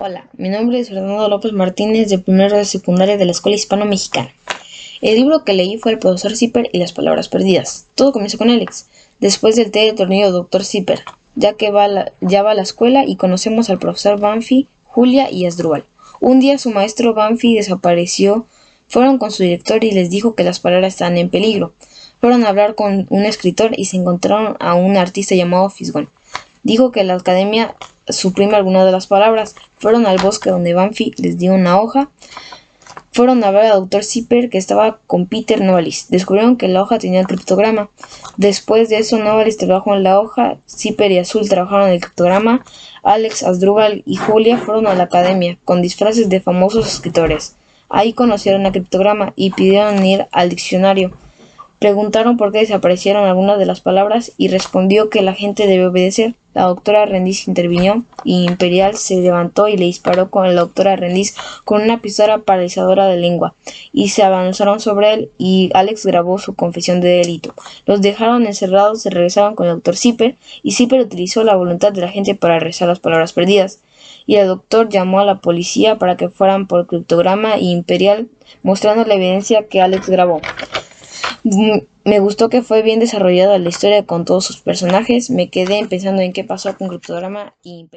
Hola, mi nombre es Fernando López Martínez de primero de secundaria de la Escuela Hispano-Mexicana. El libro que leí fue El profesor Zipper y las palabras perdidas. Todo comenzó con Alex, después del té de tornillo Dr. Zipper, ya que va ya va a la escuela y conocemos al profesor Banfi, Julia y Asdrúbal. Un día su maestro Banfi desapareció, fueron con su director y les dijo que las palabras estaban en peligro. Fueron a hablar con un escritor y se encontraron a un artista llamado Fisgón. Dijo que la academia suprime algunas de las palabras. Fueron al bosque donde Banfi les dio una hoja. Fueron a ver al doctor Zipper que estaba con Peter Novalis. Descubrieron que la hoja tenía el criptograma. Después de eso, Novalis trabajó en la hoja. Zipper y Azul trabajaron en el criptograma. Alex, Asdrúbal y Julia fueron a la academia con disfraces de famosos escritores. Ahí conocieron el criptograma y pidieron ir al diccionario. Preguntaron por qué desaparecieron algunas de las palabras y respondió que la gente debe obedecer. La doctora Rendiz intervino y Imperial se levantó y le disparó con la doctora Rendiz con una pistola paralizadora de lengua y se avanzaron sobre él y Alex grabó su confesión de delito. Los dejaron encerrados, se regresaron con el doctor Zipper y Zipper utilizó la voluntad de la gente para rezar las palabras perdidas y el doctor llamó a la policía para que fueran por criptograma y Imperial mostrando la evidencia que Alex grabó. Me gustó que fue bien desarrollada la historia con todos sus personajes. Me quedé pensando en qué pasó con Cryptograma y Imperial.